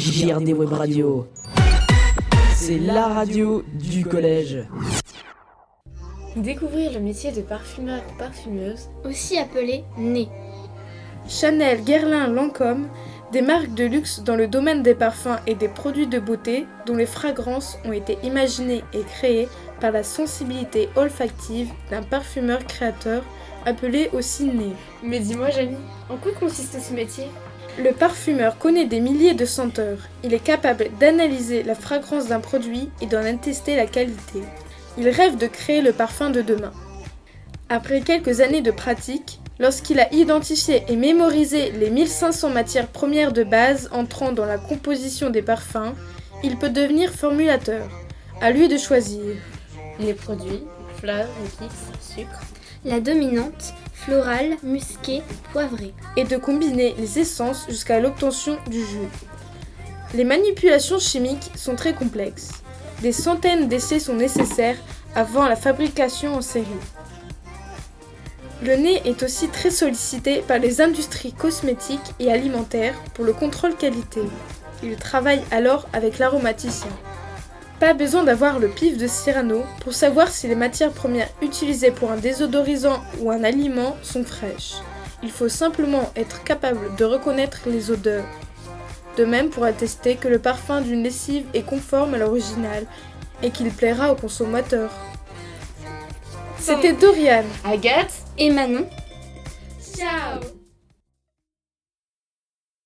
JRD Web Radio. C'est la radio du collège. Découvrir le métier de parfumeur et parfumeuse, aussi appelé nez. Chanel, Guerlain, Lancôme, des marques de luxe dans le domaine des parfums et des produits de beauté dont les fragrances ont été imaginées et créées par la sensibilité olfactive d'un parfumeur créateur appelé aussi nez. Mais dis-moi, Jamie, en quoi consiste ce métier? Le parfumeur connaît des milliers de senteurs. Il est capable d'analyser la fragrance d'un produit et d'en attester la qualité. Il rêve de créer le parfum de demain. Après quelques années de pratique, lorsqu'il a identifié et mémorisé les 1500 matières premières de base entrant dans la composition des parfums, il peut devenir formulateur. À lui de choisir. Les produits, fleurs, épices, sucre. La dominante, florale, musquée, poivrée. Et de combiner les essences jusqu'à l'obtention du jus. Les manipulations chimiques sont très complexes. Des centaines d'essais sont nécessaires avant la fabrication en série. Le nez est aussi très sollicité par les industries cosmétiques et alimentaires pour le contrôle qualité. Il travaille alors avec l'aromaticien. Pas besoin d'avoir le pif de Cyrano pour savoir si les matières premières utilisées pour un désodorisant ou un aliment sont fraîches. Il faut simplement être capable de reconnaître les odeurs. De même pour attester que le parfum d'une lessive est conforme à l'original et qu'il plaira au consommateur. C'était Dorian, Agathe et Manon. Ciao